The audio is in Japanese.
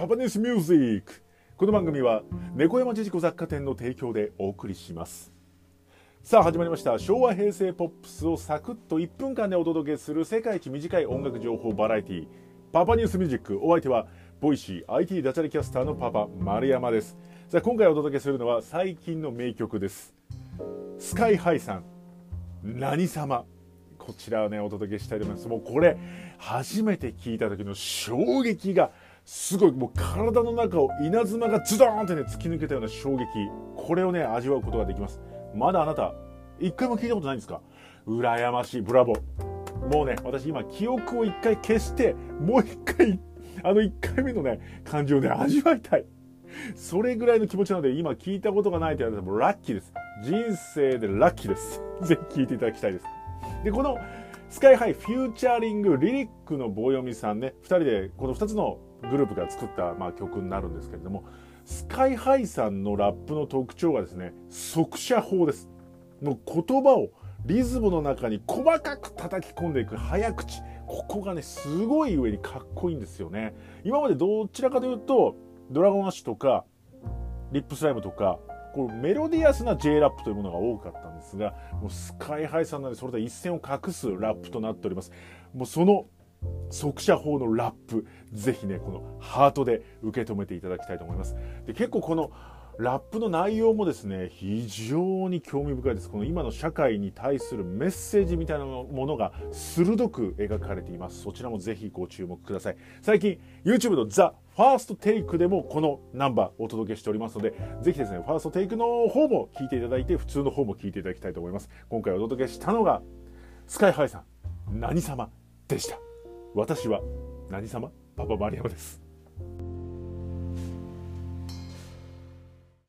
パパニュースミュージックこの番組は猫山ジジコ雑貨店の提供でお送りします。さあ始まりました。昭和平成ポップスをサクッと1分間でお届けする世界一短い音楽情報バラエティパパニュースミュージック。お相手はボイシー IT ダチャレキャスターのパパ丸山です。さあ今回お届けするのは最近の名曲です。スカイハイさん。何様。こちらをねお届けしたいと思います。もうこれ初めて聞いた時の衝撃がすごいもう体の中を稲妻がズドーンってね突き抜けたような衝撃。これをね味わうことができます。まだあなた一回も聞いたことないんですか？羨ましい。ブラボー。もうね私今記憶を一回消してもう一回あの一回目のね感じをね味わいたい。それぐらいの気持ちなので今聞いたことがないと言われてもラッキーです。人生でラッキーです。ぜひ聞いていただきたいです。でこのスカイハイ featuring りりっくのぼうよみさんね。2人でこの2つのグループが作った、まあ、曲になるんですけれどもスカイハイさんのラップの特徴がですね速射法です。もう言葉をリズムの中に細かく叩き込んでいく早口。ここがねすごい上にかっこいいんですよね。今までどちらかというとドラゴンアッシュとかリップスライムとかこうメロディアスな J ラップというものが多かったんですがもうスカイハイさんなのでそれで一線を画すラップとなっております。もうその速射法のラップぜひねこのハートで受け止めていただきたいと思います。で結構このラップの内容もですね非常に興味深いです。この今の社会に対するメッセージみたいなものが鋭く描かれています。そちらもぜひご注目ください。最近 YouTube のザ・ファーストテイクでもこのナンバーお届けしておりますのでぜひですねファーストテイクの方も聞いていただいて普通の方も聞いていただきたいと思います。今回お届けしたのがスカイハイさん何様でした？私は何様？パパマリアムです。